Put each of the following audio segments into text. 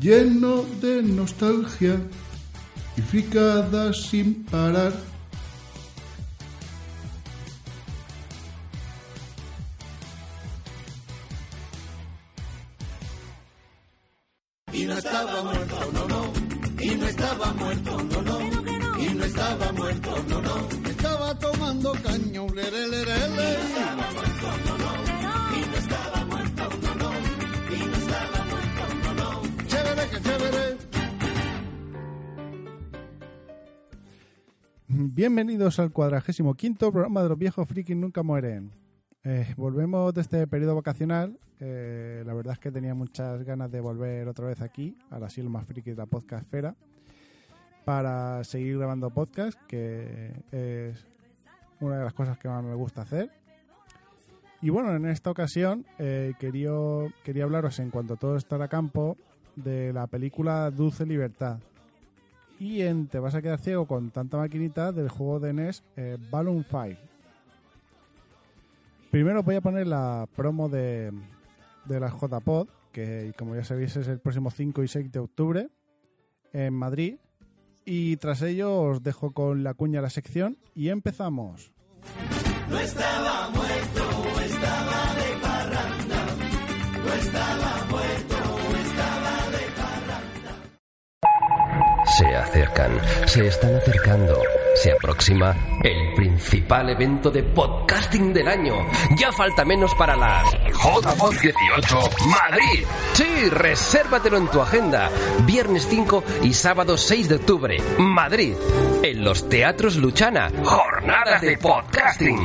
lleno de nostalgia y fricadas sin parar. Bienvenidos al cuadragésimo quinto programa de los viejos frikis nunca mueren. Eh, volvemos de este periodo vacacional. La verdad es que tenía muchas ganas de volver otra vez aquí, a la asilo más friki de la podcastfera, para seguir grabando podcast, que es una de las cosas que más me gusta hacer. Y bueno, en esta ocasión eh, quería, quería hablaros en cuanto todo estará a campo de la película Dulce Libertad. Y en Te vas a quedar ciego con tanta maquinita del juego de NES eh, Balloon Fight. Primero voy a poner la promo de, de la JPod, que como ya sabéis es el próximo 5 y 6 de octubre en Madrid. Y tras ello os dejo con la cuña la sección y empezamos. Se se están acercando. Se aproxima el principal evento de podcasting del año. Ya falta menos para las JPod 18 Madrid. Sí, resérvatelo en tu agenda. Viernes 5 y sábado 6 de octubre, Madrid. En los Teatros Luchana. Jornadas de podcasting.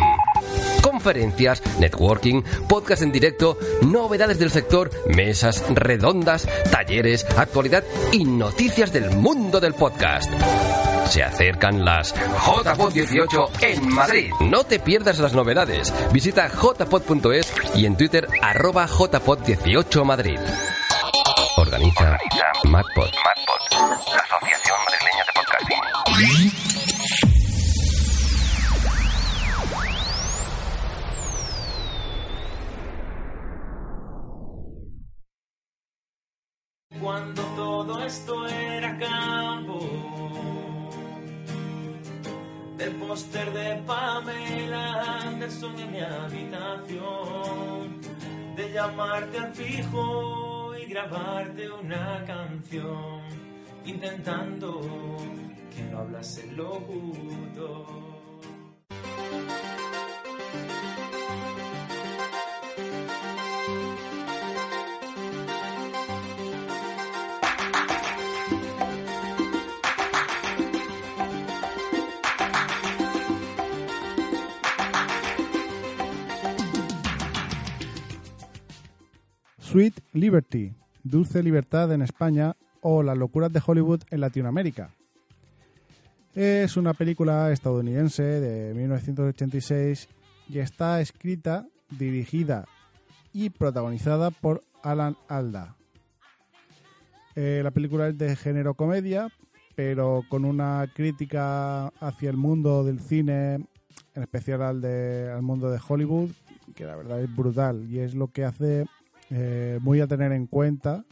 Conferencias, networking, podcast en directo, novedades del sector, mesas redondas, talleres, actualidad y noticias del mundo del podcast. Se acercan las JPod 18 en Madrid. No te pierdas las novedades. Visita jpod.es y en Twitter arroba jpod 18 Madrid. Organiza MacPod. la Asociación Madrileña de Podcasting. Cuando todo esto era campo, del póster de Pamela Anderson en mi habitación, de llamarte al fijo y grabarte una canción, intentando que no hablase locutor. Sweet Liberty, Dulce Libertad en España o Las locuras de Hollywood en Latinoamérica. Es una película estadounidense de 1986 y está escrita, dirigida y protagonizada por Alan Alda. Eh, la película es de género comedia, pero con una crítica hacia el mundo del cine, en especial al, de, al mundo de Hollywood, que la verdad es brutal y es lo que hace eh, muy a tener en cuenta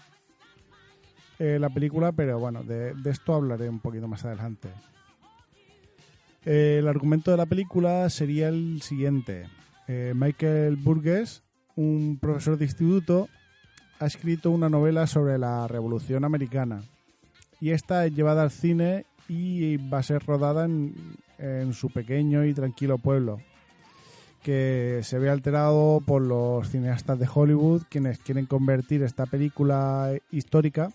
eh, la película, pero bueno, de, esto hablaré un poquito más adelante. Eh, el argumento de la película sería el siguiente. Eh, Michael Burgess, un profesor de instituto, ha escrito una novela sobre la Revolución Americana y esta es llevada al cine y va a ser rodada en, en su pequeño y tranquilo pueblo que se ve alterado por los cineastas de Hollywood quienes quieren convertir esta película histórica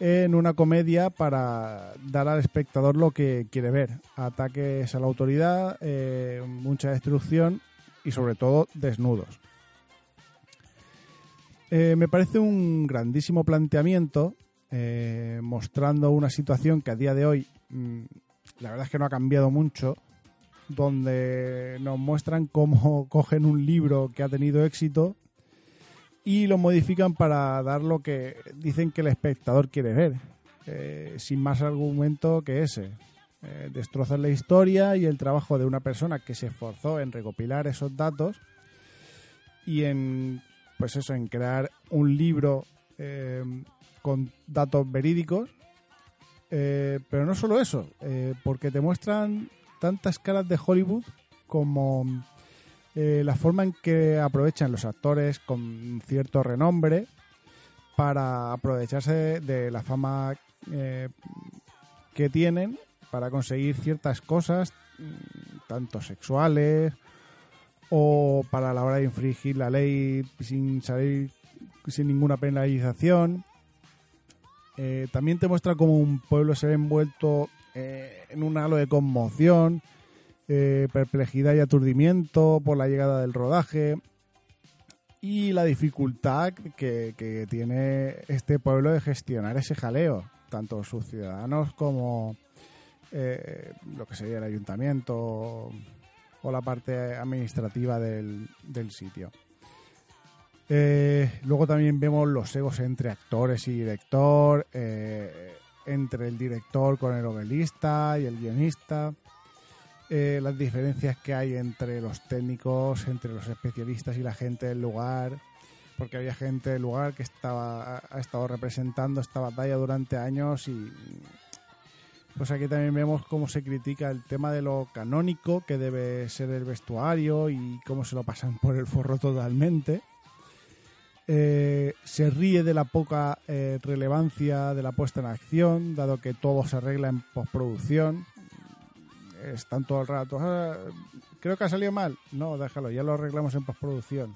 en una comedia para dar al espectador lo que quiere ver. Ataques a la autoridad, eh, mucha destrucción y sobre todo desnudos. Eh, me parece un grandísimo planteamiento eh, mostrando una situación que a día de hoy mm, la verdad es que no ha cambiado mucho, donde nos muestran cómo cogen un libro que ha tenido éxito y lo modifican para dar lo que dicen que el espectador quiere ver, eh, sin más argumento que ese. Eh, destrozan la historia y el trabajo de una persona que se esforzó en recopilar esos datos y en pues eso en crear un libro eh, con datos verídicos Eh, pero no solo eso porque te muestran tantas caras de Hollywood como eh, la forma en que aprovechan los actores con cierto renombre para aprovecharse de la fama eh, que tienen para conseguir ciertas cosas, mm, tanto sexuales o para la hora de infringir la ley sin salir sin ninguna penalización. Eh, también te muestra cómo un pueblo se ve envuelto eh, en un halo de conmoción, eh, perplejidad y aturdimiento por la llegada del rodaje y la dificultad que, tiene este pueblo de gestionar ese jaleo, tanto sus ciudadanos como eh, lo que sería el ayuntamiento o la parte administrativa del, del sitio. Luego también vemos los egos entre actores y director, entre el director con el novelista y el guionista, eh, las diferencias que hay entre los técnicos, entre los especialistas y la gente del lugar, porque había gente del lugar que estaba ha, estado representando esta batalla durante años y pues aquí también vemos cómo se critica el tema de lo canónico que debe ser el vestuario y cómo se lo pasan por el forro totalmente. Eh, se ríe de la poca eh, relevancia de la puesta en acción, dado que todo se arregla en postproducción. Están todo el rato. "Ah, creo que ha salido mal. No, déjalo, ya lo arreglamos en postproducción.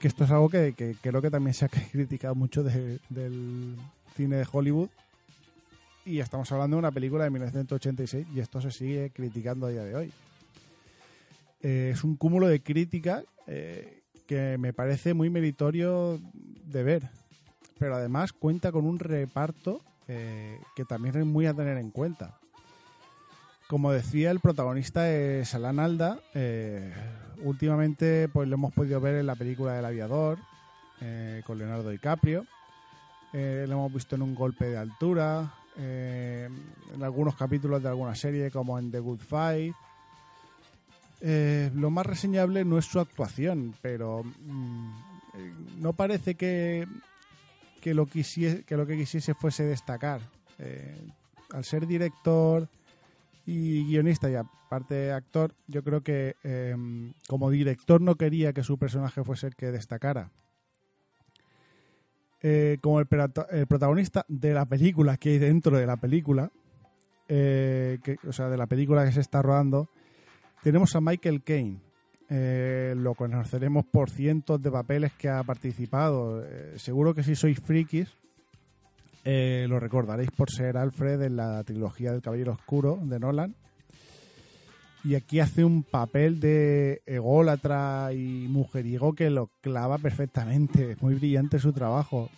Que esto es algo que, que creo que también se ha criticado mucho de- del cine de Hollywood. Y estamos hablando de una película de 1986 y esto se sigue criticando a día de hoy. Eh, es un cúmulo de críticas eh, que me parece muy meritorio de ver. Pero además cuenta con un reparto eh, que también es muy a tener en cuenta. Como decía, el protagonista es Alan Alda. eh, últimamente pues lo hemos podido ver en la película del aviador eh, con Leonardo DiCaprio. Lo hemos visto en un golpe de altura, en algunos capítulos de alguna serie como en The Good Fight. Eh, lo más reseñable no es su actuación, pero mm, eh, no parece que, que, lo que quisiese fuese destacar. Eh, al ser director y guionista y aparte actor, yo creo que eh, como director no quería que su personaje fuese el que destacara. Como el, prota- el protagonista de la película que hay dentro de la película, que, o sea, de la película que se está rodando, tenemos a Michael Caine. Eh, lo conoceremos por cientos de papeles que ha participado. Eh, seguro que si sois frikis, eh, lo recordaréis por ser Alfred en la trilogía del Caballero Oscuro de Nolan. Y aquí hace un papel de ególatra y mujeriego que lo clava perfectamente. Es muy brillante su trabajo.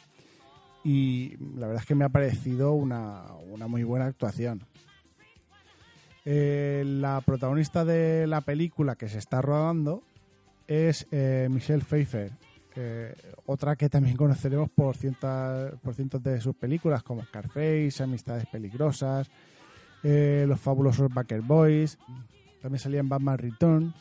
Y la verdad es que me ha parecido una, una muy buena actuación. Eh, la protagonista de la película que se está rodando es eh, Michelle Pfeiffer, otra que también conoceremos por por cientos de sus películas como Scarface, Amistades Peligrosas, eh, Los Fabulosos Baker Boys, también salía en Batman Return.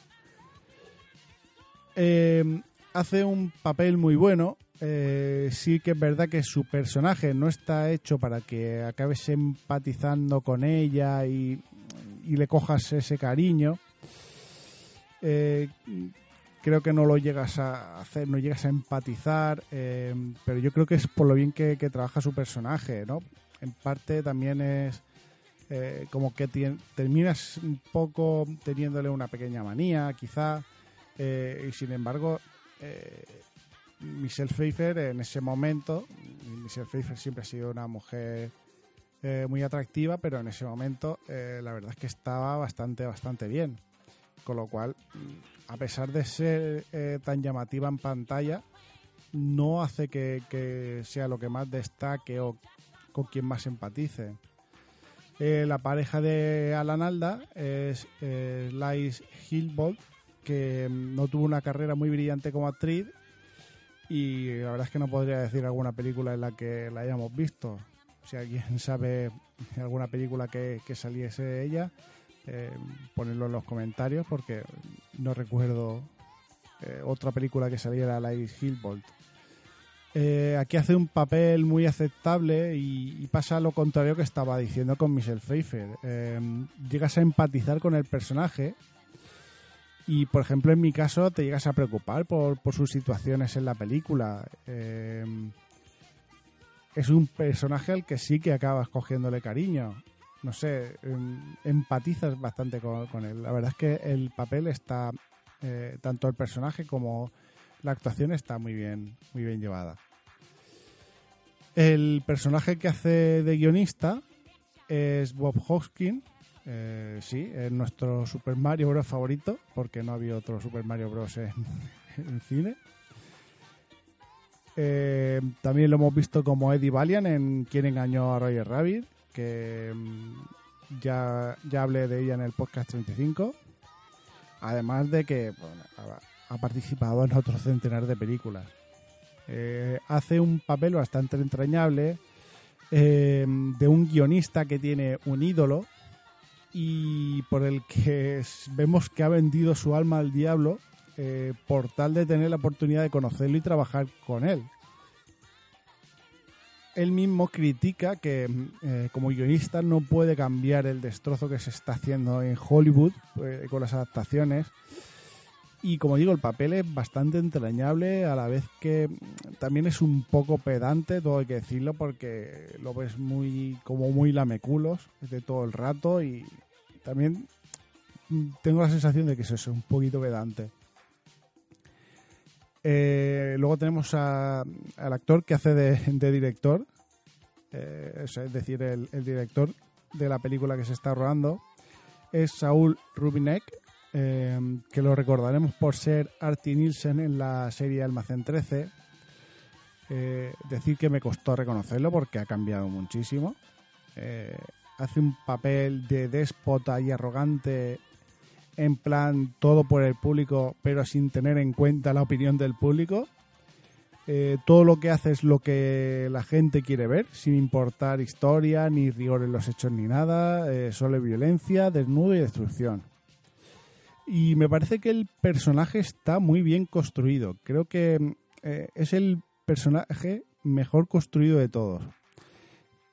Eh, hace un papel muy bueno. eh, sí que es verdad que su personaje no está hecho para que acabes empatizando con ella y, y le cojas ese cariño. Eh, creo que no lo llegas a hacer, no llegas a empatizar, eh, pero yo creo que es por lo bien que, trabaja su personaje, ¿no? En parte también es eh, como que terminas un poco teniéndole una pequeña manía, quizá, eh, y sin embargo, Michelle Pfeiffer en ese momento, Michelle Pfeiffer siempre ha sido una mujer eh, muy atractiva, pero en ese momento eh, la verdad es que estaba bastante, bastante bien. Con lo cual, mm, a pesar de ser eh, tan llamativa en pantalla, no hace que, sea lo que más destaque o con quien más empatice. La pareja de Alan Alda es Liz Hillbolt, que mm, no tuvo una carrera muy brillante como actriz y la verdad es que no podría decir alguna película en la que la hayamos visto. Si alguien sabe alguna película que, que saliese ella, eh, ponerlo en los comentarios porque no recuerdo eh, otra película que saliera Liz Hillbolt. Eh, aquí hace un papel muy aceptable y, y pasa lo contrario que estaba diciendo con Michelle Pfeiffer. Eh, llegas a empatizar con el personaje y, por ejemplo, en mi caso, te llegas a preocupar por, por sus situaciones en la película. Es un personaje al que sí que acabas cogiéndole cariño. No sé, em, empatizas bastante con, él. La verdad es que el papel está, eh, tanto el personaje como la actuación está muy bien, muy bien llevada. El personaje que hace de guionista es Bob Hoskin. Eh, sí, es nuestro Super Mario Bros. favorito, porque no había otro Super Mario Bros. en, en cine. Eh, también lo hemos visto como Eddie Valiant en Quien engañó a Roger Rabbit, que mm, ya, ya hablé de ella en el podcast 35. Además de que ha, participado en otro centenar de películas. Eh, hace un papel bastante entrañable eh, de un guionista que tiene un ídolo y por el que vemos que ha vendido su alma al diablo eh, por tal de tener la oportunidad de conocerlo y trabajar con él. Él mismo critica que eh, como guionista no puede cambiar el destrozo que se está haciendo en Hollywood eh, con las adaptaciones. Y como digo, el papel es bastante entrañable, a la vez que también es un poco pedante, todo hay que decirlo, porque lo ves muy como muy lameculos de todo el rato y también tengo la sensación de que eso es un poquito pedante. Eh, luego tenemos al actor que hace de, director, eh, es decir, el, director de la película que se está rodando, es Saúl Rubinek, eh, que lo recordaremos por ser Artie Nielsen en la serie Almacén 13. Eh, decir que me costó reconocerlo porque ha cambiado muchísimo. Hace un papel de déspota y arrogante en plan todo por el público, pero sin tener en cuenta la opinión del público. Eh, todo lo que hace es lo que la gente quiere ver, sin importar historia, ni rigor en los hechos, ni nada. eh, solo violencia, desnudo y destrucción. Y me parece que el personaje está muy bien construido. Creo que eh, es el personaje mejor construido de todos.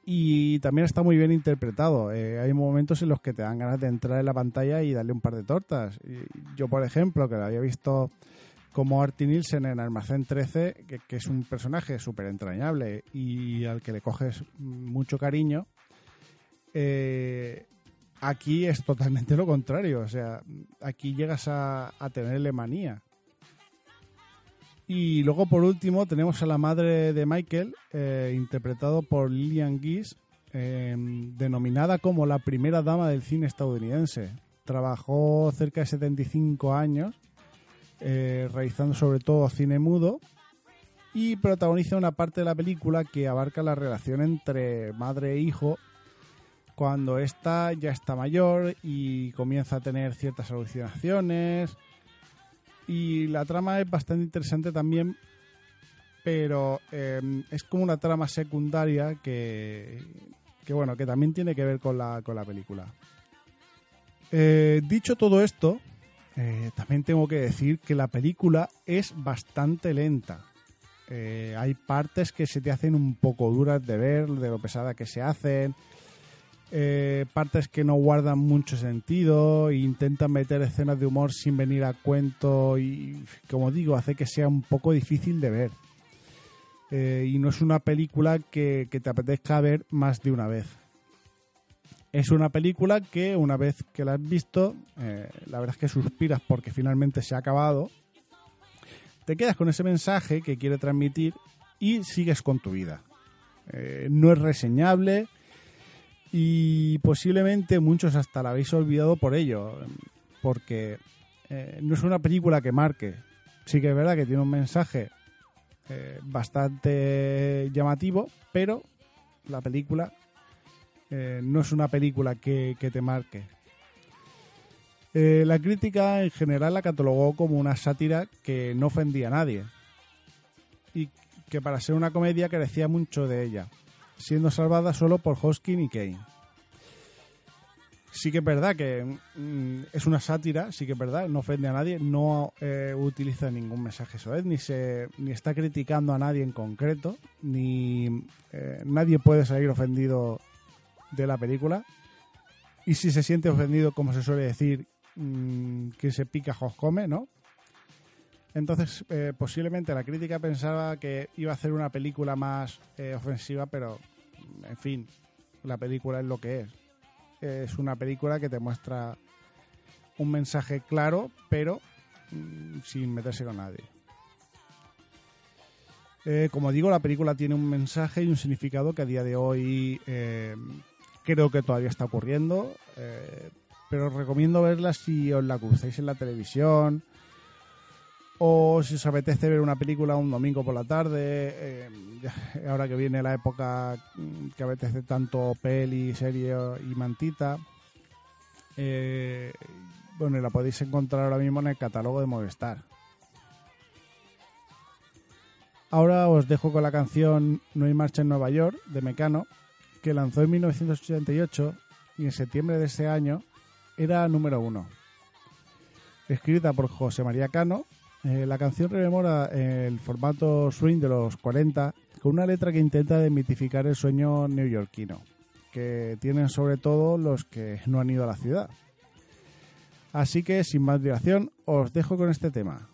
Y también está muy bien interpretado. Eh, hay momentos en los que te dan ganas de entrar en la pantalla y darle un par de tortas. Yo, por ejemplo, que lo había visto como Artie Nielsen en Almacén 13, que, que es un personaje súper entrañable y al que le coges mucho cariño, eh, aquí es totalmente lo contrario. O sea, aquí llegas a, a tenerle manía. Y luego, por último, tenemos a la madre de Michael, eh, interpretado por Lillian Gish, eh, denominada como la primera dama del cine estadounidense. Trabajó cerca de 75 años, eh, realizando sobre todo cine mudo, y protagoniza una parte de la película que abarca la relación entre madre e hijo cuando ésta ya está mayor y comienza a tener ciertas alucinaciones. Y la trama es bastante interesante también, pero eh, es como una trama secundaria que, que, bueno, que también tiene que ver con la, con la película. Eh, dicho todo esto, eh, también tengo que decir que la película es bastante lenta. Eh, hay partes que se te hacen un poco duras de ver, de lo pesada que se hacen. Eh, partes que no guardan mucho sentido, e intentan meter escenas de humor sin venir a cuento y, como digo, hace que sea un poco difícil de ver. Eh, y no es una película que, te apetezca ver más de una vez. Es una película que una vez que la has visto, eh, la verdad es que suspiras porque finalmente se ha acabado. Te quedas con ese mensaje que quiere transmitir y sigues con tu vida. No es reseñable y posiblemente muchos hasta la habéis olvidado por ello, porque eh, no es una película que marque. Sí que es verdad que tiene un mensaje eh, bastante llamativo, pero la película, eh, no es una película que, te marque. La crítica en general la catalogó como una sátira que no ofendía a nadie y que para ser una comedia carecía mucho de ella, siendo salvada solo por Hoskin y Kane. Sí que es verdad que mm, es una sátira, sí que es verdad, no ofende a nadie, no eh, utiliza ningún mensaje soez, ni se ni está criticando a nadie en concreto, ni eh, nadie puede salir ofendido de la película. Y si se siente ofendido, como se suele decir, mm, que se pica, jos come, ¿no? Entonces, eh, posiblemente la crítica pensaba que iba a hacer una película más eh, ofensiva, pero, en fin, la película es lo que es. Es una película que te muestra un mensaje claro, pero mm, sin meterse con nadie. Eh, como digo, la película tiene un mensaje y un significado que a día de hoy eh, creo que todavía está ocurriendo, eh, pero os recomiendo verla si os la cruzáis en la televisión o si os apetece ver una película un domingo por la tarde, eh, ahora que viene la época que apetece tanto peli, serie y mantita. Eh, bueno, la podéis encontrar ahora mismo en el catálogo de Movistar. Ahora os dejo con la canción No hay marcha en Nueva York de Mecano, que lanzó en 1988 y en septiembre de ese año era número uno. Escrita por José María Cano, eh, la canción rememora el formato swing de los 40 con una letra que intenta demitificar el sueño neoyorquino, que tienen sobre todo los que no han ido a la ciudad. Así que, sin más dilación, os dejo con este tema.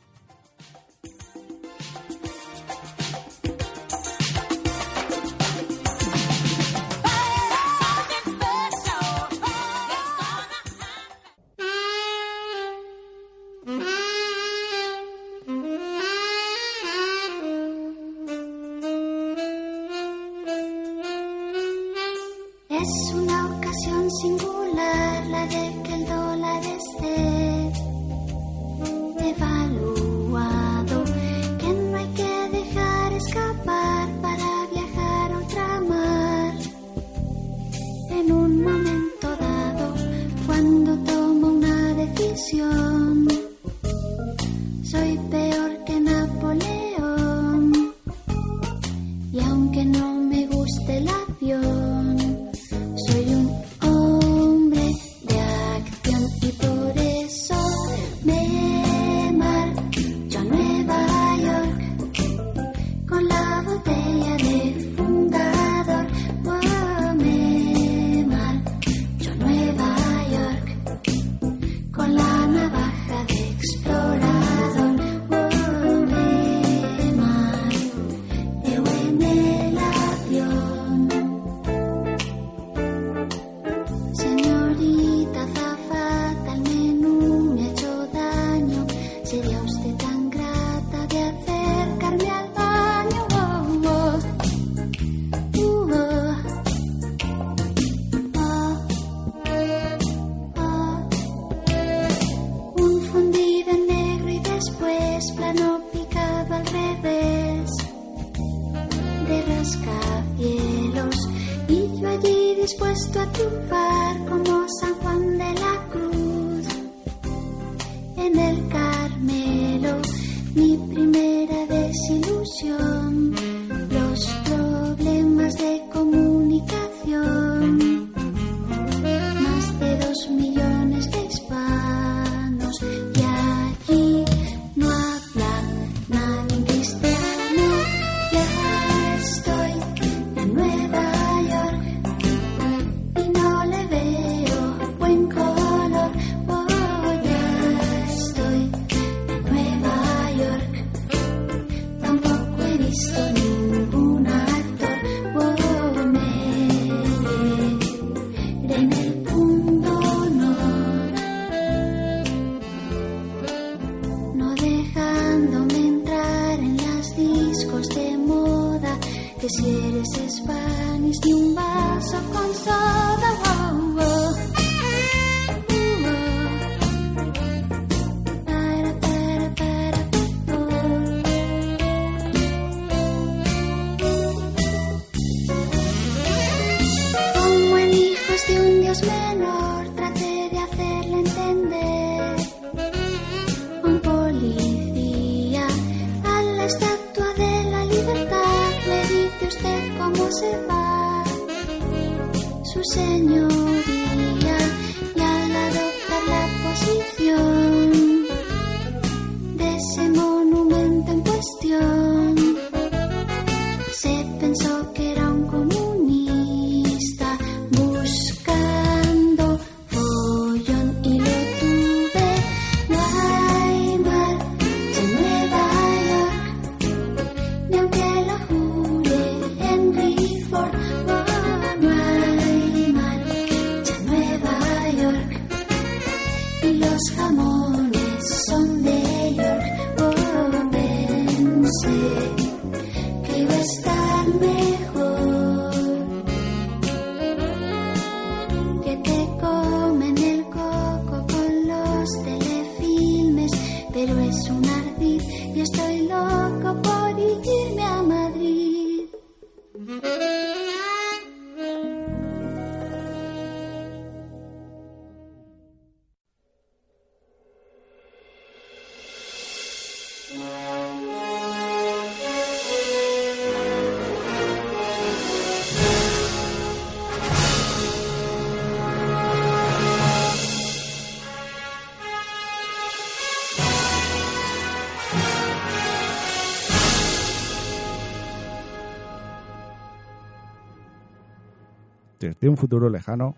Desde un futuro lejano,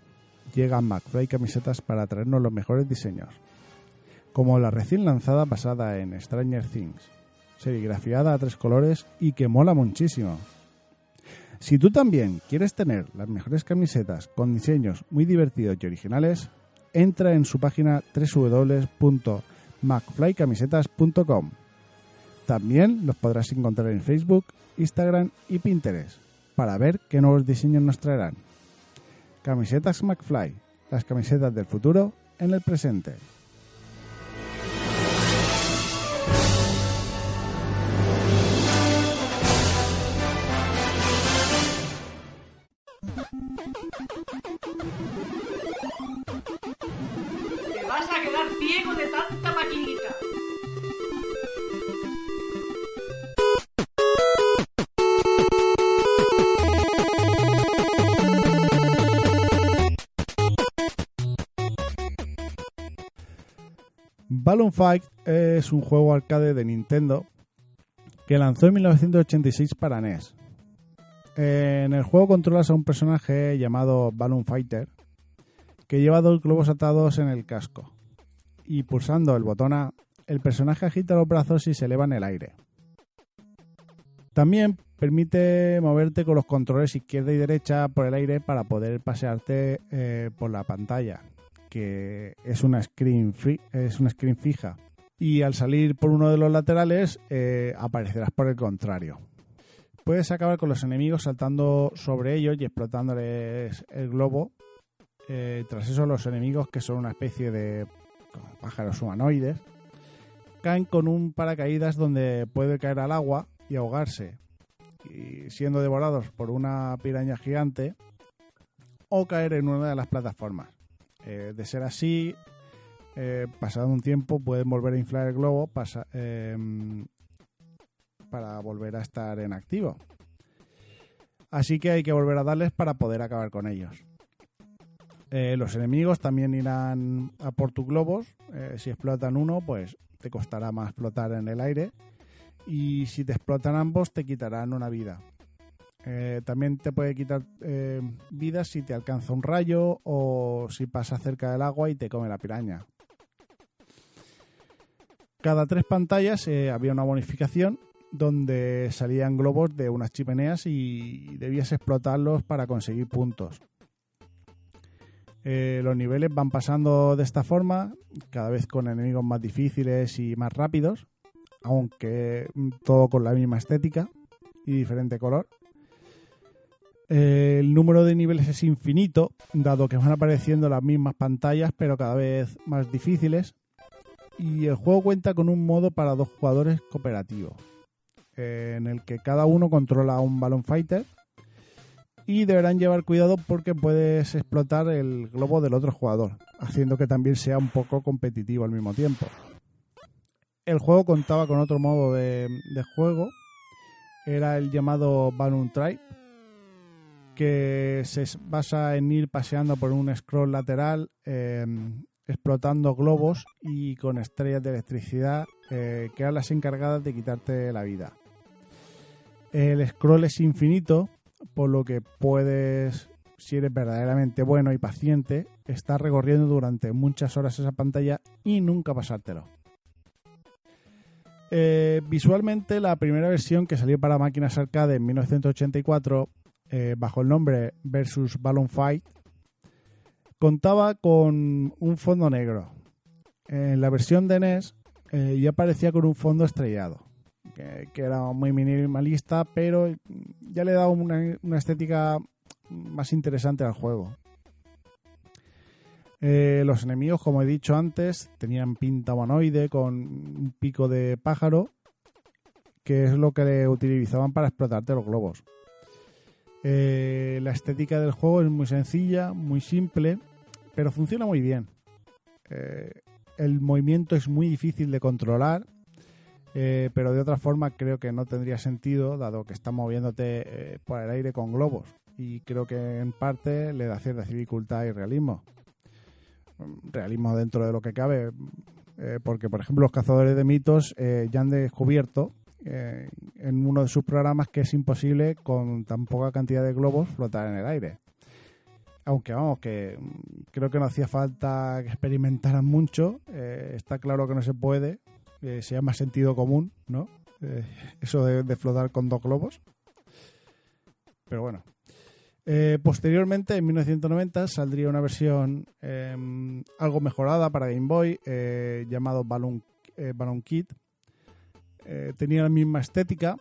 llegan McFly camisetas para traernos los mejores diseños, como la recién lanzada basada en Stranger Things, serigrafiada a tres colores y que mola muchísimo. Si tú también quieres tener las mejores camisetas con diseños muy divertidos y originales, entra en su página www.macflycamisetas.com. También los podrás encontrar en Facebook, Instagram y Pinterest para ver qué nuevos diseños nos traerán. Camisetas McFly, las camisetas del futuro en el presente. Balloon Fight es un juego arcade de Nintendo que lanzó en 1986 para NES. En el juego controlas a un personaje llamado Balloon Fighter que lleva dos globos atados en el casco. Y pulsando el botón A, el personaje agita los brazos y se eleva en el aire. También permite moverte con los controles izquierda y derecha por el aire para poder pasearte eh, por la pantalla, que es una screen free, una screen fija. Y al salir por uno de los laterales eh, aparecerás por el contrario. Puedes acabar con los enemigos saltando sobre ellos y explotándoles el globo. Eh, tras eso los enemigos, que son una especie de pájaros humanoides, caen con un paracaídas donde puede caer al agua y ahogarse, y siendo devorados por una piraña gigante, o caer en una de las plataformas. Eh, de ser así, eh, pasado un tiempo pueden volver a inflar el globo em, para volver a estar en activo. Así que hay que volver a darles para poder acabar con ellos. Eh, los enemigos también irán a por tus globos. Si explotan uno, pues te costará más explotar en el aire. Y si te explotan ambos, te quitarán una vida. Eh, también te puede quitar eh, vidas si te alcanza un rayo o si pasa cerca del agua y te come la piraña. Cada tres pantallas eh, había una bonificación donde salían globos de unas chimeneas y debías explotarlos para conseguir puntos. Eh, los niveles van pasando de esta forma, cada vez con enemigos más difíciles y más rápidos, aunque mm, todo con la misma estética y diferente color. El número de niveles es infinito, dado que van apareciendo las mismas pantallas, pero cada vez más difíciles. Y el juego cuenta con un modo para dos jugadores cooperativo, en el que cada uno controla un Balloon Fighter y deberán llevar cuidado porque puedes explotar el globo del otro jugador, haciendo que también sea un poco competitivo al mismo tiempo. El juego contaba con otro modo de, de juego, era el llamado Balloon Tribe, que se basa en ir paseando por un scroll lateral, eh, explotando globos y con estrellas de electricidad eh, que eran las encargadas de quitarte la vida. El scroll es infinito, por lo que puedes, si eres verdaderamente bueno y paciente, estar recorriendo durante muchas horas esa pantalla y nunca pasártelo. Eh, visualmente, la primera versión que salió para máquinas arcade en 1984, eh, bajo el nombre Versus Balloon Fight, contaba con un fondo negro. En la versión de NES eh, ya aparecía con un fondo estrellado, que, era muy minimalista, pero ya le daba una, una estética más interesante al juego. Eh, los enemigos, como he dicho antes, tenían pinta humanoide con un pico de pájaro, que es lo que le utilizaban para explotarte los globos. Eh, la estética del juego es muy sencilla, muy simple, pero funciona muy bien. Eh, el movimiento es muy difícil de controlar, eh, pero de otra forma creo que no tendría sentido, dado que estás moviéndote eh, por el aire con globos. Y creo que en parte le da cierta dificultad y realismo. Mm, Realismo dentro de lo que cabe, porque por ejemplo los cazadores de mitos ya han descubierto eh, en uno de sus programas que es imposible con tan poca cantidad de globos flotar en el aire. Aunque vamos, que mm, creo que no hacía falta que experimentaran mucho. eh, está claro que no se puede. eh, se llama sentido común, ¿no? Eh, eso de, flotar con dos globos. Pero bueno. Posteriormente, en 1990, saldría una versión eh, algo mejorada para Game Boy llamado Balloon, Balloon. Eh, tenía la misma estética,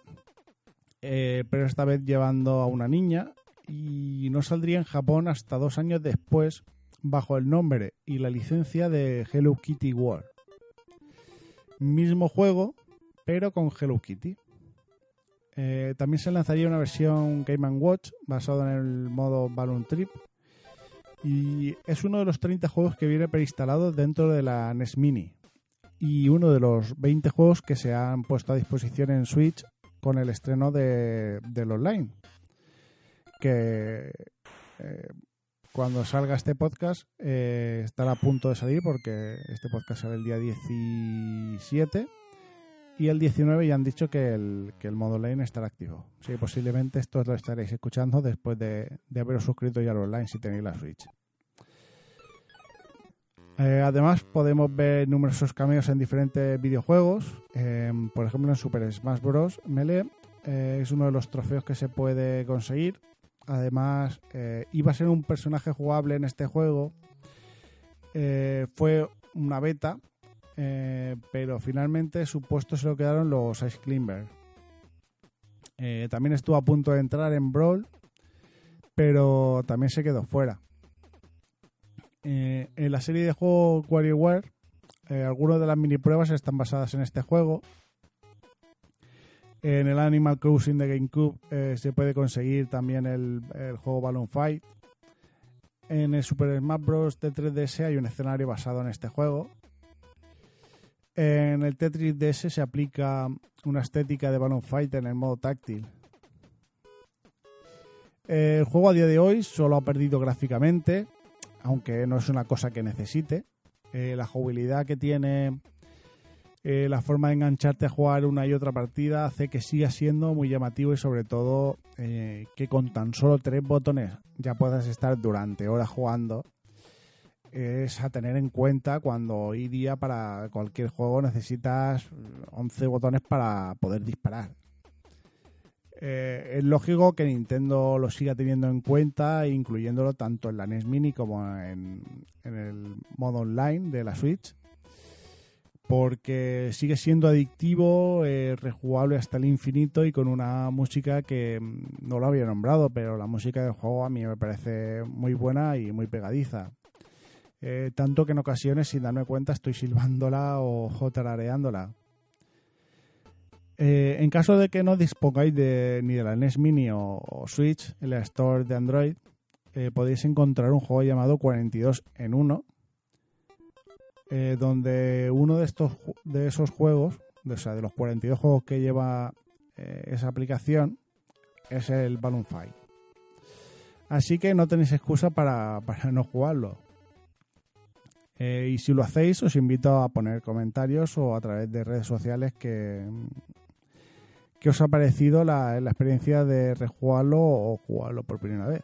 eh, pero esta vez llevando a una niña y no saldría en Japón hasta dos años después bajo el nombre y la licencia de Hello Kitty World. Mismo juego, pero con Hello Kitty. Eh, también se lanzaría una versión Game Watch basado en el modo Balloon Trip. Y es uno de los 30 juegos que viene preinstalado dentro de la NES Mini. Y uno de los 20 juegos que se han puesto a disposición en Switch con el estreno de, del online. Que eh, cuando salga este podcast eh, estará a punto de salir porque este podcast sale el día 17 y el 19 ya han dicho que el, que el modo online estará activo. Sí, posiblemente esto lo estaréis escuchando después de, de haberos suscrito ya al online si tenéis la Switch. Eh, además, podemos ver numerosos cameos en diferentes videojuegos. Eh, por ejemplo, en Super Smash Bros. Melee eh, es uno de los trofeos que se puede conseguir. Además, eh, iba a ser un personaje jugable en este juego. Fue una beta, pero finalmente su puesto se lo quedaron los Ice Climber. También estuvo a punto de entrar en Brawl, pero también se quedó fuera. Eh, en la serie de juego WarioWare, eh, algunas de las mini pruebas están basadas en este juego. En el Animal Crossing de GameCube eh, se puede conseguir también el, el juego Balloon Fight. En el Super Smash Bros. de 3DS hay un escenario basado en este juego. En el Tetris DS se aplica una estética de Balloon Fight en el modo táctil. El juego a día de hoy solo ha perdido gráficamente, aunque no es una cosa que necesite. Eh, la jugabilidad que tiene, eh, la forma de engancharte a jugar una y otra partida hace que siga siendo muy llamativo y sobre todo eh, que con tan solo tres botones ya puedas estar durante horas jugando. Es a tener en cuenta cuando hoy día para cualquier juego necesitas 11 botones para poder disparar. Eh, es lógico que Nintendo lo siga teniendo en cuenta, incluyéndolo tanto en la NES Mini como en, el modo online de la Switch, porque sigue siendo adictivo, eh, rejugable hasta el infinito y con una música que mm, no lo había nombrado, pero la música del juego a mí me parece muy buena y muy pegadiza. Eh, tanto que en ocasiones, sin darme cuenta, estoy silbándola o tarareándola. Eh, en caso de que no dispongáis de, ni de la NES Mini o, Switch, en la Store de Android, eh, podéis encontrar un juego llamado 42 en 1, eh, donde uno de estos de esos juegos, de, o sea, de los 42 juegos que lleva esa aplicación, es el Balloon Fight. Así que no tenéis excusa para, para no jugarlo. Y si lo hacéis, os invito a poner comentarios o a través de redes sociales que, que os ha parecido la, la experiencia de rejugarlo o jugarlo por primera vez.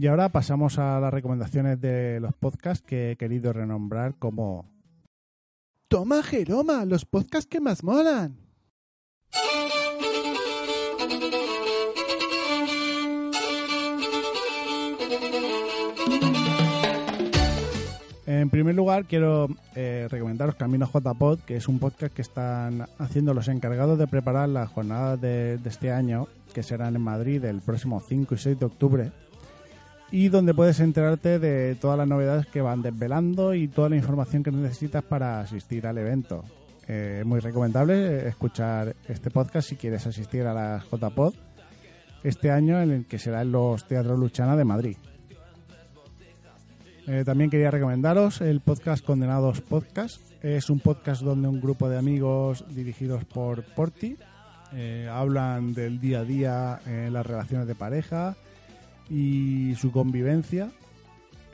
Y ahora pasamos a las recomendaciones de los podcasts que he querido renombrar como Toma Jeroma, los podcasts que más molan. En primer lugar, quiero eh, recomendaros Camino JPod, que es un podcast que están haciendo los encargados de preparar las jornadas de, este año, que serán en Madrid el próximo 5 y 6 de octubre, y donde puedes enterarte de todas las novedades que van desvelando y toda la información que necesitas para asistir al evento. Eh, muy recomendable escuchar este podcast si quieres asistir a la JPod este año, en el que será en los Teatros Luchana de Madrid. Eh, también quería recomendaros el podcast Condenados Podcast. Es un podcast donde un grupo de amigos dirigidos por Porti eh, hablan del día a día en las relaciones de pareja y su convivencia.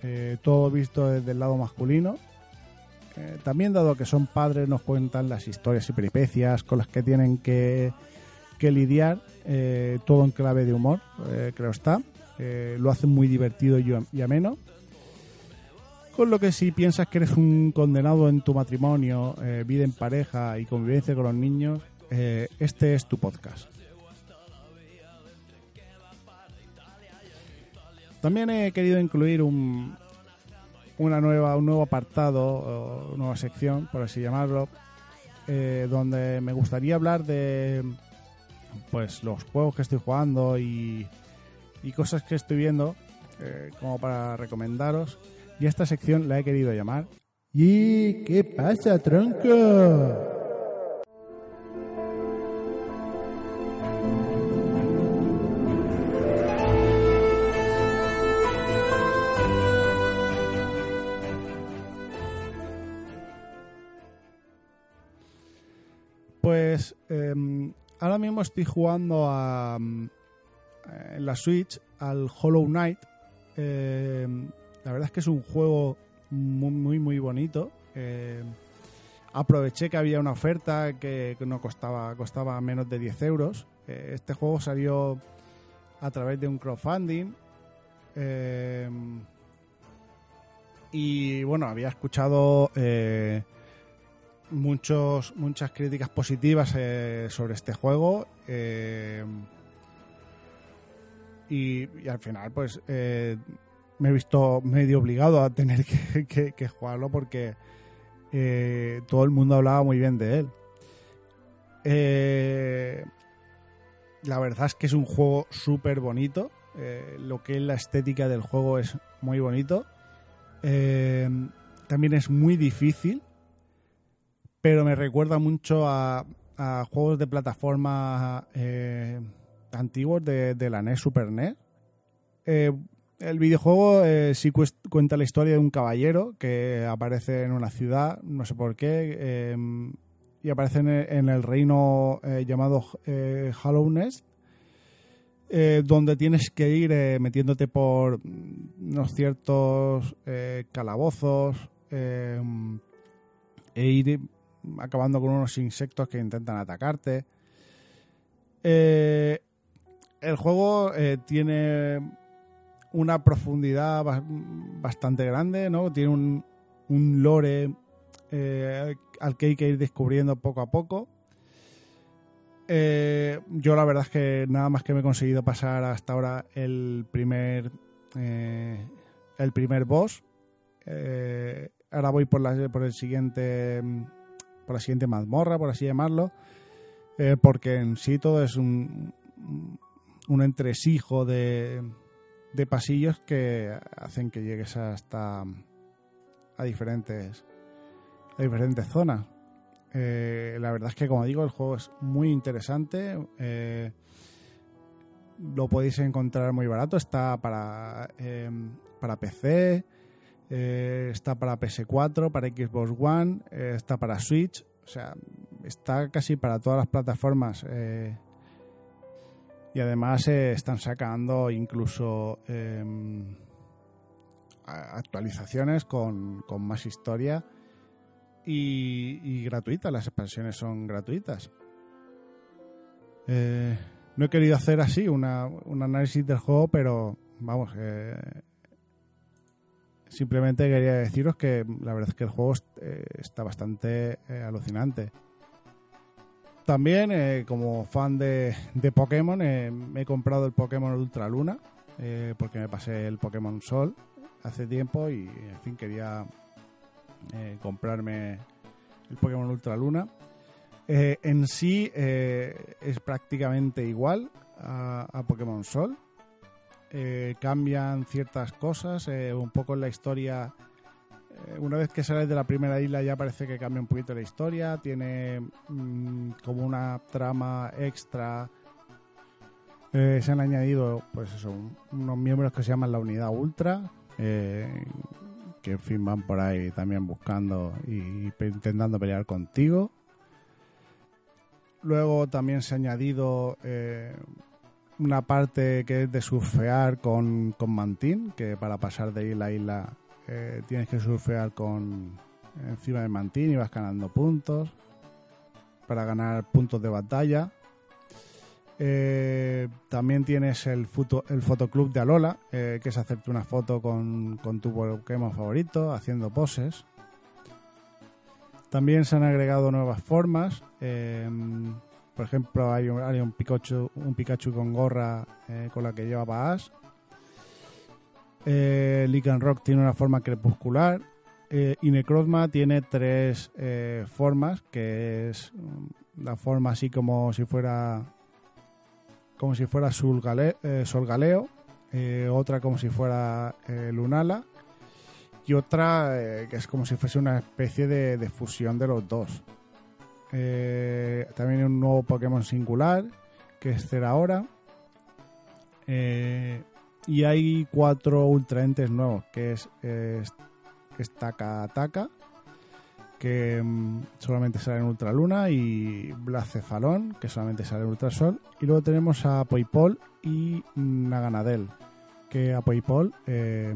Eh, todo visto desde el lado masculino. También dado que son padres nos cuentan las historias y peripecias con las que tienen que, que lidiar, eh, todo en clave de humor, eh, creo está. Eh, lo hacen muy divertido y, ameno. Con lo que si piensas que eres un condenado en tu matrimonio, eh, vida en pareja y convivencia con los niños, este es tu podcast. También he querido incluir un, una nueva, un nuevo apartado, o nueva sección, por así llamarlo, donde me gustaría hablar de pues los juegos que estoy jugando y, y cosas que estoy viendo, eh, como para recomendaros. Y esta sección la he querido llamar ¿Y qué pasa, tronco? Estoy jugando a, mm, en la Switch al Hollow Knight. Em, la verdad es que es un juego muy, muy, muy bonito. Em, aproveché que había una oferta que, no costaba, costaba menos de 10 euros. Eh, este juego salió a través de un crowdfunding. y bueno, había escuchado eh, muchos, muchas críticas positivas eh, sobre este juego. eh, y, al final, pues eh, me he visto medio obligado a tener que, que- jugarlo porque todo el mundo hablaba muy bien de él. La verdad es que es un juego súper bonito. Lo que es la estética del juego es muy bonito. También es muy difícil, pero me recuerda mucho a, juegos de plataforma eh, antiguos de, de la NES Super NES. Eh, el videojuego eh, sí cuenta la historia de un caballero que aparece en una ciudad, no sé por qué, y aparece en el, reino llamado eh, Hollow Nest, eh, donde tienes que ir metiéndote por unos ciertos calabozos e ir acabando con unos insectos que intentan atacarte. Eh, el juego eh, tiene una profundidad ba- bastante grande, ¿no? Tiene un, un lore eh, al que hay que ir descubriendo poco a poco. Yo la verdad es que nada más que me he conseguido pasar hasta ahora el primer el primer boss. Ahora voy por la por el siguiente por la siguiente mazmorra, por así llamarlo, eh, porque en sí todo es un un entresijo de, de pasillos que hacen que llegues hasta a diferentes a diferentes zonas. Eh, la verdad es que, como digo, el juego es muy interesante. eh, lo podéis encontrar muy barato. Está para, eh, para PC, Eh, está para PS4, para Xbox One, eh, está para Switch, o sea, está casi para todas las plataformas. eh, y además están sacando incluso em, actualizaciones con, con más historia y, y gratuitas. Las expansiones son gratuitas. No he querido hacer así una, un análisis del juego, pero vamos, eh, simplemente quería deciros que la verdad es que el juego eh, está bastante eh, alucinante. También, eh, como fan de, Pokémon, me he comprado el Pokémon Ultra Luna, porque me pasé el Pokémon Sol hace tiempo y, en fin, quería comprarme el Pokémon Ultra Luna. En sí es prácticamente igual a, a Pokémon Sol. Eh, cambian ciertas cosas, eh, un poco en la historia. eh, una vez que sales de la primera isla ya parece que cambia un poquito la historia. Tiene mm, como una trama extra. Se han añadido, pues eso, un- unos miembros que se llaman la Unidad Ultra, que en fin van por ahí también buscando y pe- intentando pelear contigo. Luego también se ha añadido una parte que es de surfear con, con mantín, que para pasar de isla a isla eh, tienes que surfear con encima del mantín y vas ganando puntos para ganar puntos de batalla. Eh, también tienes el, foto, el fotoclub de Alola, eh, que es hacerte una foto con, con tu Pokémon favorito, haciendo poses. También se han agregado nuevas formas. Por ejemplo, hay un, hay un Pikachu, con gorra eh, con la que lleva Ash. Eh, Rock tiene una forma crepuscular. Eh, y Necrozma tiene tres eh, formas, que es mm, la forma así como si fuera como si fuera Solgale- Solgaleo, eh, otra como si fuera Lunala y otra que es como si fuese una especie de fusión de los dos. Eh, también hay un nuevo Pokémon singular que es Zeraora. Eh, y hay cuatro ultraentes nuevos que es, es, es Taka Taka que mm, solamente sale en Ultraluna y Blacefalón que solamente sale en Ultrasol y luego tenemos a Poipol y Naganadel que a Poipol eh,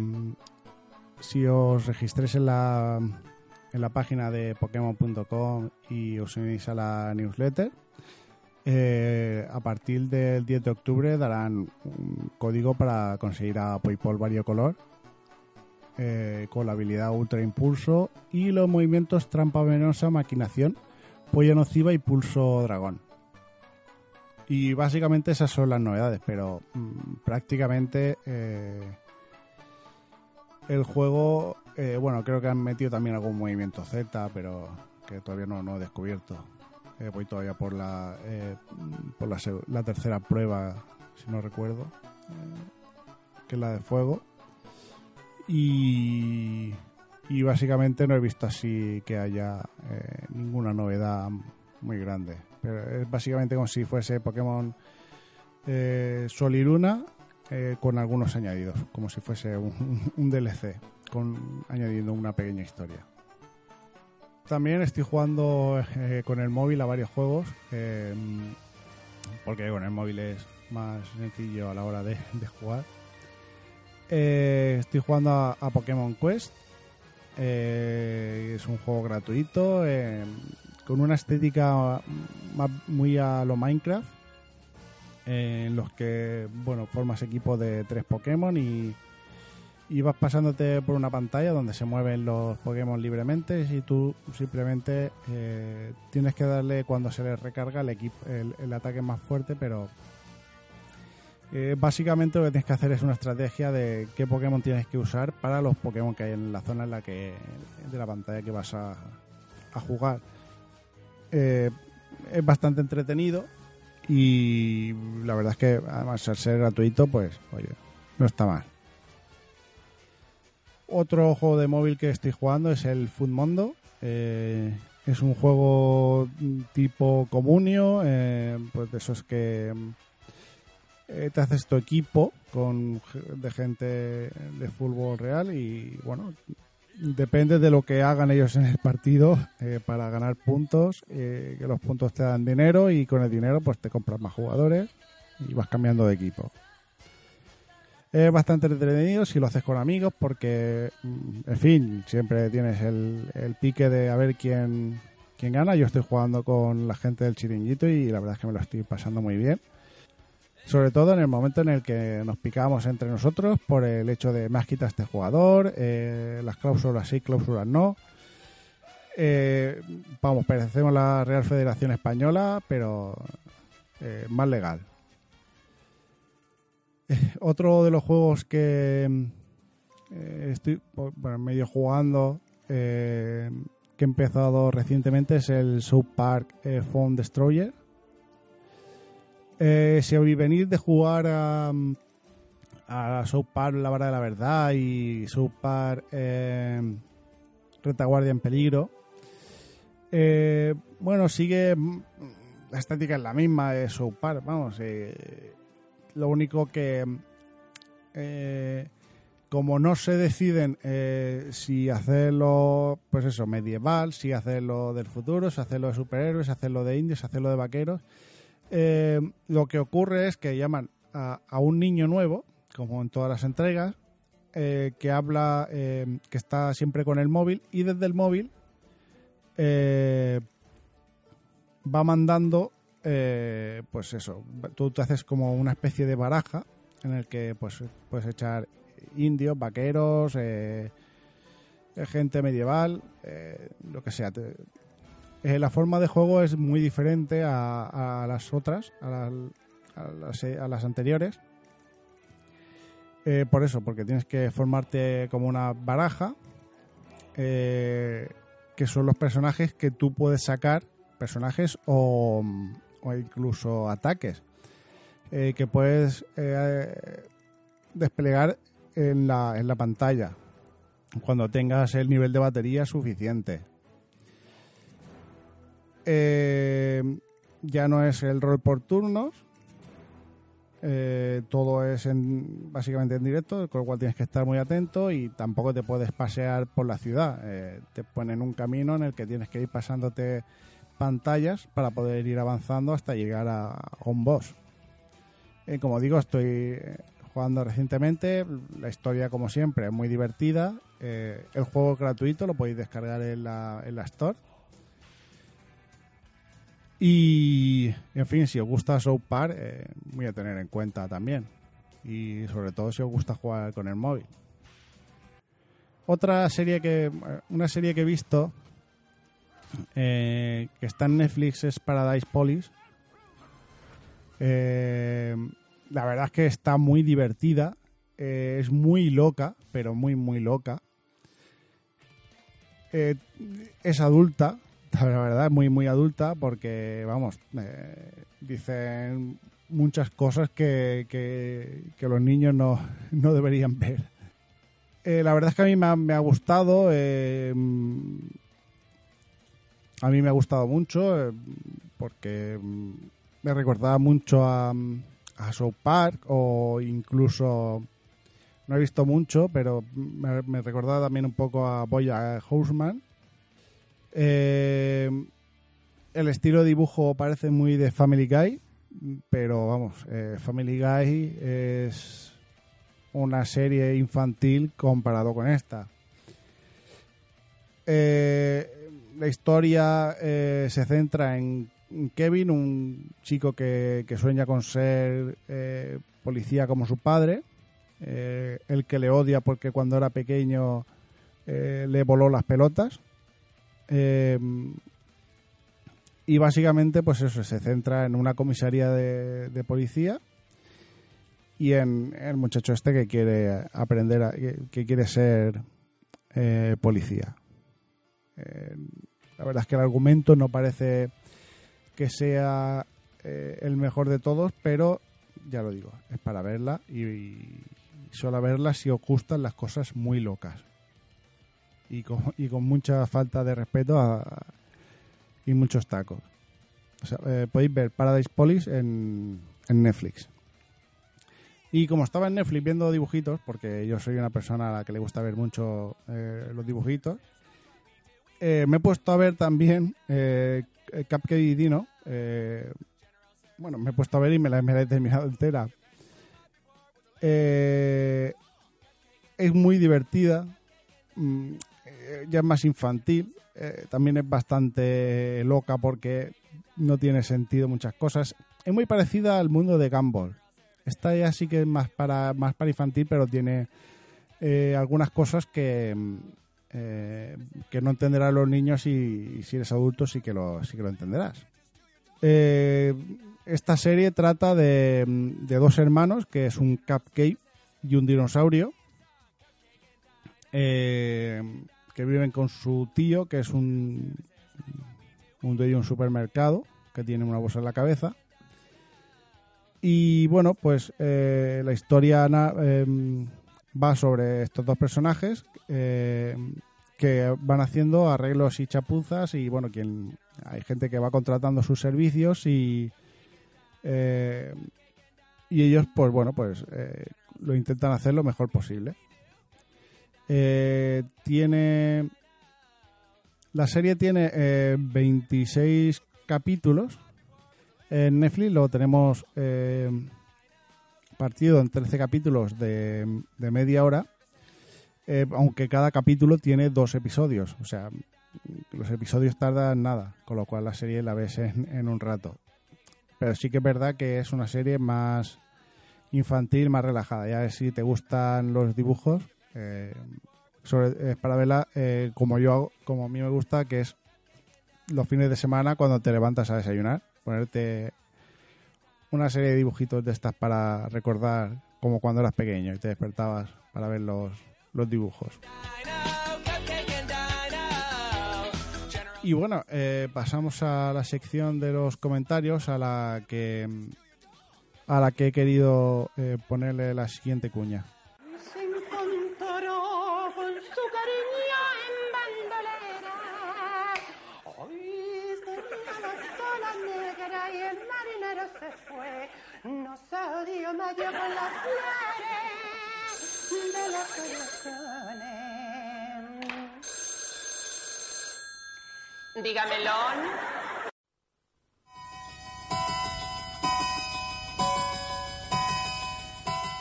si os registréis en la en la página de Pokémon.com y os unís a la newsletter eh, a partir del 10 de octubre darán un código para conseguir a Poipol variocolor eh, con la habilidad Ultra Impulso y los movimientos Trampa Venenosa, Maquinación, Polla Nociva y Pulso Dragón. Y básicamente esas son las novedades, pero mm, prácticamente eh, el juego, eh, bueno, creo que han metido también algún movimiento Z, pero que todavía no, he descubierto. Eh, voy todavía por la eh, por la, tercera prueba, si no recuerdo, que es la de fuego. Y, y básicamente no he visto así que haya ninguna novedad muy grande. Pero es básicamente como si fuese Pokémon Sol y Luna con algunos añadidos, como si fuese un DLC, con añadiendo una pequeña historia. También estoy jugando eh, con el móvil a varios juegos, eh, porque con el móvil es más sencillo a la hora de, jugar. Eh, estoy jugando a, a Pokémon Quest. Es un juego gratuito, con una estética muy a lo Minecraft, en los que bueno formas equipo de tres Pokémon y, y vas pasándote por una pantalla donde se mueven los Pokémon libremente y tú simplemente eh, tienes que darle cuando se les recarga el, equipo, el, ataque más fuerte, pero eh, básicamente lo que tienes que hacer es una estrategia de qué Pokémon tienes que usar para los Pokémon que hay en la zona en la que de la pantalla que vas a, a jugar. Eh, es bastante entretenido y la verdad es que además al ser gratuito, pues oye, no está mal. Otro juego de móvil que estoy jugando es el Food Mondo. Eh, es un juego tipo comunio, eh, pues de esos que eh, te haces tu equipo con de gente de fútbol real y bueno, depende de lo que hagan ellos en el partido eh, para ganar puntos, que los puntos te dan dinero y con el dinero pues te compras más jugadores y vas cambiando de equipo. Es bastante entretenido si lo haces con amigos porque, mm, en fin, siempre tienes el, el pique de a ver quién, quién gana. Yo estoy jugando con la gente del chiringuito y la verdad es que me lo estoy pasando muy bien. Sobre todo en el momento en el que nos picábamos entre nosotros por el hecho de me has quitado este jugador, eh, las cláusulas sí, cláusulas no. Eh, vamos, parecemos la Real Federación Española, pero eh, más legal. Otro de los juegos que eh, estoy bueno, medio jugando, eh, que he empezado recientemente, es el South Park eh, Destroyer. Eh, si venir de jugar a, a South Park La Vara de la Verdad y South Park Retaguardia en Peligro, bueno, sigue. mm, La estética es la misma de South Park, vamos. eh, lo único que. eh, como no se deciden eh, si hacerlo, pues eso, medieval, si hacerlo del futuro, si hacerlo de superhéroes, si hacerlo de indios, si hacerlo de vaqueros, eh, lo que ocurre es que llaman a, a un niño nuevo, como en todas las entregas, que habla, que está siempre con el móvil y desde el móvil va mandando, eh, pues eso, tú te haces como una especie de baraja en el que pues puedes echar indios, vaqueros, eh, gente medieval, eh, lo que sea. Eh, la forma de juego es muy diferente a, las otras, a, la- a las, a las anteriores. Por eso, porque tienes que formarte como una baraja, que son los personajes que tú puedes sacar, personajes o, o incluso ataques, eh, que puedes eh, desplegar en la, en la pantalla cuando tengas el nivel de batería suficiente. Eh, ya no es el rol por turnos. Todo es en, básicamente en directo, con lo cual tienes que estar muy atento y tampoco te puedes pasear por la ciudad. Eh, te ponen un camino en el que tienes que ir pasándote pantallas para poder ir avanzando hasta llegar a, un boss. Eh, como digo, estoy eh, jugando recientemente. La historia, como siempre, es muy divertida. Eh, el juego es gratuito, lo podéis descargar en la, en la Store. Y, en fin, si os gusta South Park, muy a tener en cuenta también. Y sobre todo si os gusta jugar con el móvil. Otra serie que. Una serie que he visto. Eh, que está en Netflix es Paradise Police. Eh, la verdad es que está muy divertida. eh, es muy loca, pero muy, muy loca. Es adulta, la verdad, es muy, muy adulta, porque, vamos, dicen muchas cosas que, que- los niños no, no deberían ver. La verdad es que a mí me ha gustado. A mí me ha gustado mucho, eh, porque mm, me recordaba mucho a, a South Park o incluso no he visto mucho, pero me, me recordaba también un poco a Boya Horseman. Eh, el estilo de dibujo parece muy de Family Guy, pero vamos, eh, Family Guy es una serie infantil comparado con esta. Eh, la historia eh, se centra en Kevin, un chico que, sueña con ser eh, policía como su padre, eh, el que le odia porque cuando era pequeño le voló las pelotas. Y básicamente, pues eso, se centra en una comisaría de, policía y en el muchacho este que quiere aprender, a- que, quiere ser policía. La verdad es que el argumento no parece que sea eh, el mejor de todos, pero ya lo digo, es para verla y, y solo verla si os gustan las cosas muy locas y con, y con mucha falta de respeto y muchos tacos. Eh, podéis ver Paradise Police en, en Netflix. Y como estaba en Netflix viendo dibujitos, porque yo soy una persona a la que le gusta ver mucho eh, los dibujitos, eh, me he puesto a ver también eh, Cupcake eh, bueno, me he puesto a ver y me la, he terminado entera. Eh, es muy divertida, mm, ya es más infantil, también es bastante loca porque no tiene sentido muchas cosas. Es muy parecida al mundo de Gumball. Esta ya sí que es más para, más para infantil, pero tiene algunas cosas que, mm, eh, que no entenderán los niños y, si eres adulto sí que lo, sí que lo entenderás. Eh, esta serie trata de, de dos hermanos, que es un cupcake y un dinosaurio, eh, que viven con su tío, que es un, un dueño de un supermercado, que tiene una bolsa en la cabeza. Y bueno, pues la historia em, va sobre estos dos personajes eh, que van haciendo arreglos y chapuzas y bueno, quien hay gente que va contratando sus servicios y eh, y ellos pues bueno pues eh, lo intentan hacer lo mejor posible. Eh, tiene la serie tiene eh, 26 capítulos. En Netflix lo tenemos eh, partido en 13 capítulos de, de media hora, eh, aunque cada capítulo tiene dos episodios. O sea, los episodios tardan nada, con lo cual la serie la ves en, en un rato. Pero sí que es verdad que es una serie más infantil, más relajada. Ya si te gustan los dibujos, eh, es para verla eh, como yo hago, como a mí me gusta, que es los fines de semana cuando te levantas a desayunar, ponerte una serie de dibujitos de estas para recordar como cuando eras pequeño y te despertabas para ver los, los dibujos. Y bueno, eh, pasamos a la sección de los comentarios a la que a la que he querido eh, ponerle la siguiente cuña.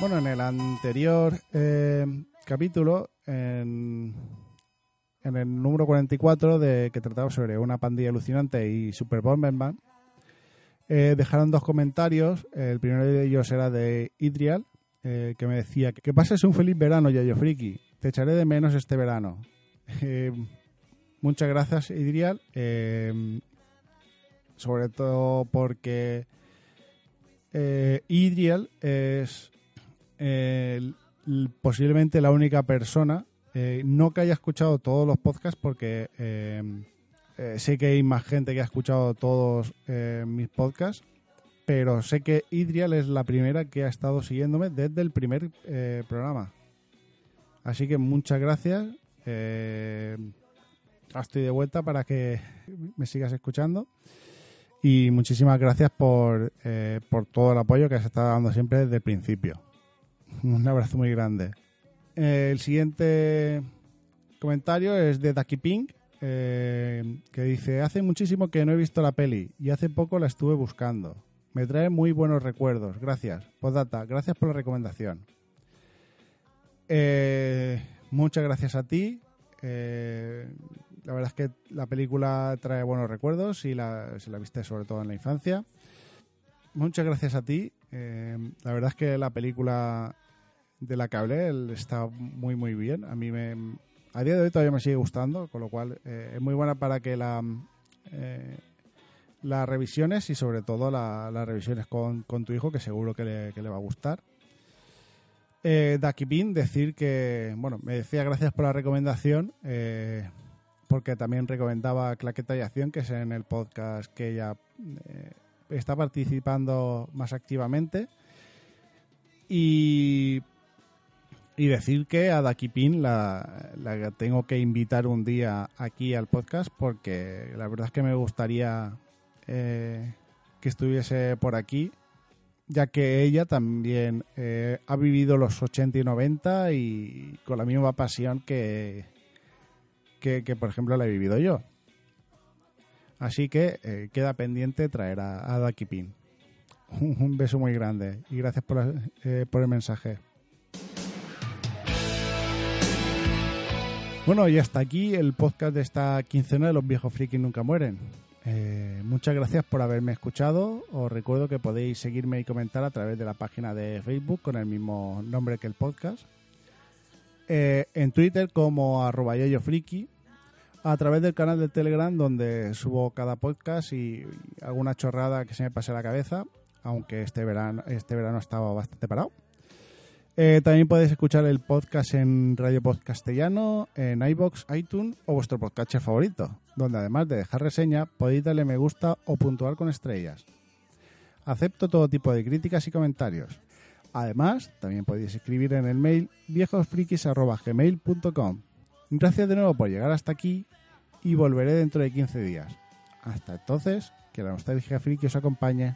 Bueno, en el anterior eh, capítulo, en, el número 44, de, que trataba sobre una pandilla alucinante y Super Bomberman, eh, dejaron dos comentarios. El primero de ellos era de Idrial, eh, que me decía que pases un feliz verano, Yayo Friki. Te echaré de menos este verano. Eh, muchas gracias, Idrial. Sobre todo porque eh, Idrial es eh, posiblemente la única persona, eh, no que haya escuchado todos los podcasts, porque eh, sé que hay más gente que ha escuchado todos mis podcasts, pero sé que Idrial es la primera que ha estado siguiéndome desde el primer programa. Así que muchas gracias. Estoy de vuelta para que me sigas escuchando. Y muchísimas gracias por, por todo el apoyo que se está dando siempre desde el principio. Un abrazo muy grande. Eh, el siguiente comentario es de Ducky Pink, eh, que dice, hace muchísimo que no he visto la peli y hace poco la estuve buscando. Me trae muy buenos recuerdos. Gracias. Postdata, gracias por la recomendación. Eh, muchas gracias a ti. La verdad es que la película trae buenos recuerdos y la, si la viste sobre todo en la infancia. Muchas gracias a ti. La verdad es que la película de la hablé el- está muy muy bien. A mí me, a día de hoy todavía me sigue gustando, con lo cual eh, es muy buena para que la eh, las revisiones y sobre todo la- las revisiones con, con tu hijo, que seguro que le, que le va a gustar. Eh, Ducky Bean, decir que, bueno, me decía gracias por la recomendación, eh, porque también recomendaba Claqueta y Acción, que es en el podcast que ella está participando más activamente. Y, y decir que a Ducky Pin la, la tengo que invitar un día aquí al podcast, porque la verdad es que me gustaría eh, que estuviese por aquí ya que ella también eh, ha vivido los 80 y 90 y con la misma pasión que, que, que, por ejemplo, la he vivido yo. Así que eh, queda pendiente traer a, a Daki Pin. Un, beso muy grande y gracias por el mensaje. Bueno, y hasta aquí el podcast de esta quincena de los viejos frikis nunca mueren. Eh, muchas gracias por haberme escuchado. Os recuerdo que podéis seguirme y comentar a través de la página de Facebook con el mismo nombre que el podcast. Eh, en Twitter como arroba friki. A través del canal de Telegram donde subo cada podcast y, alguna chorrada que se me pase a la cabeza. Aunque este verano, este verano estaba bastante parado. Eh, también podéis escuchar el podcast en Radio Podcastellano, en iBox, iTunes o vuestro podcast favorito, donde además de dejar reseña, podéis darle me gusta o puntuar con estrellas. Acepto todo tipo de críticas y comentarios. Además, también podéis escribir en el mail viejosfrikis.gmail.com. Gracias de nuevo por llegar hasta aquí y volveré dentro de 15 días. Hasta entonces, que la nostalgia friki os acompañe.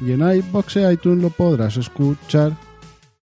Y en iBox e iTunes lo podrás escuchar.